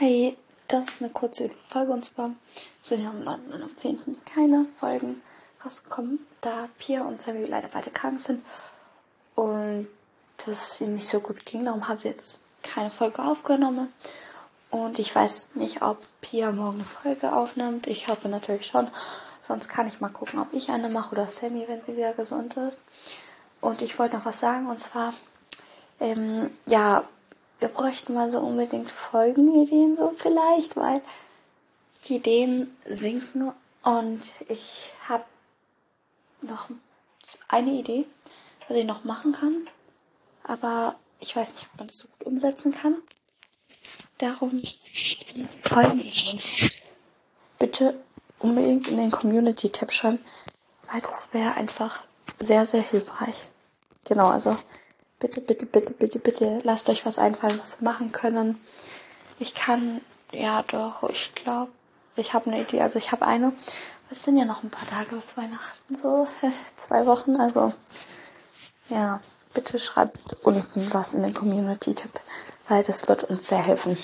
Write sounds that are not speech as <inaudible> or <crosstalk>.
Hi, das ist eine kurze Folge und zwar sind ja am 9. und am 10. keine Folgen rausgekommen, da Pia und Sammy leider beide krank sind und das ihnen nicht so gut ging. Darum haben sie jetzt keine Folge aufgenommen. Und ich weiß nicht, ob Pia morgen eine Folge aufnimmt. Ich hoffe natürlich schon. Sonst kann ich mal gucken, ob ich eine mache oder Sammy, wenn sie wieder gesund ist. Und ich wollte noch was sagen und zwar, ähm, ja, wir bräuchten mal so unbedingt Folgenideen so vielleicht, weil die Ideen sinken und ich habe noch eine Idee, was ich noch machen kann, aber ich weiß nicht, ob man das so gut umsetzen kann. Darum die Folgenideen. Bitte unbedingt in den Community-Tab schreiben, weil das wäre einfach sehr, sehr hilfreich. Genau, also bitte, bitte, bitte, bitte, bitte, lasst euch was einfallen, was wir machen können. Ich kann, ja doch, ich glaube, ich habe eine Idee. Also ich habe eine. Es sind ja noch ein paar Tage bis Weihnachten, so <laughs> zwei Wochen. Also ja, bitte schreibt unten was in den Community-Tipp, weil das wird uns sehr helfen.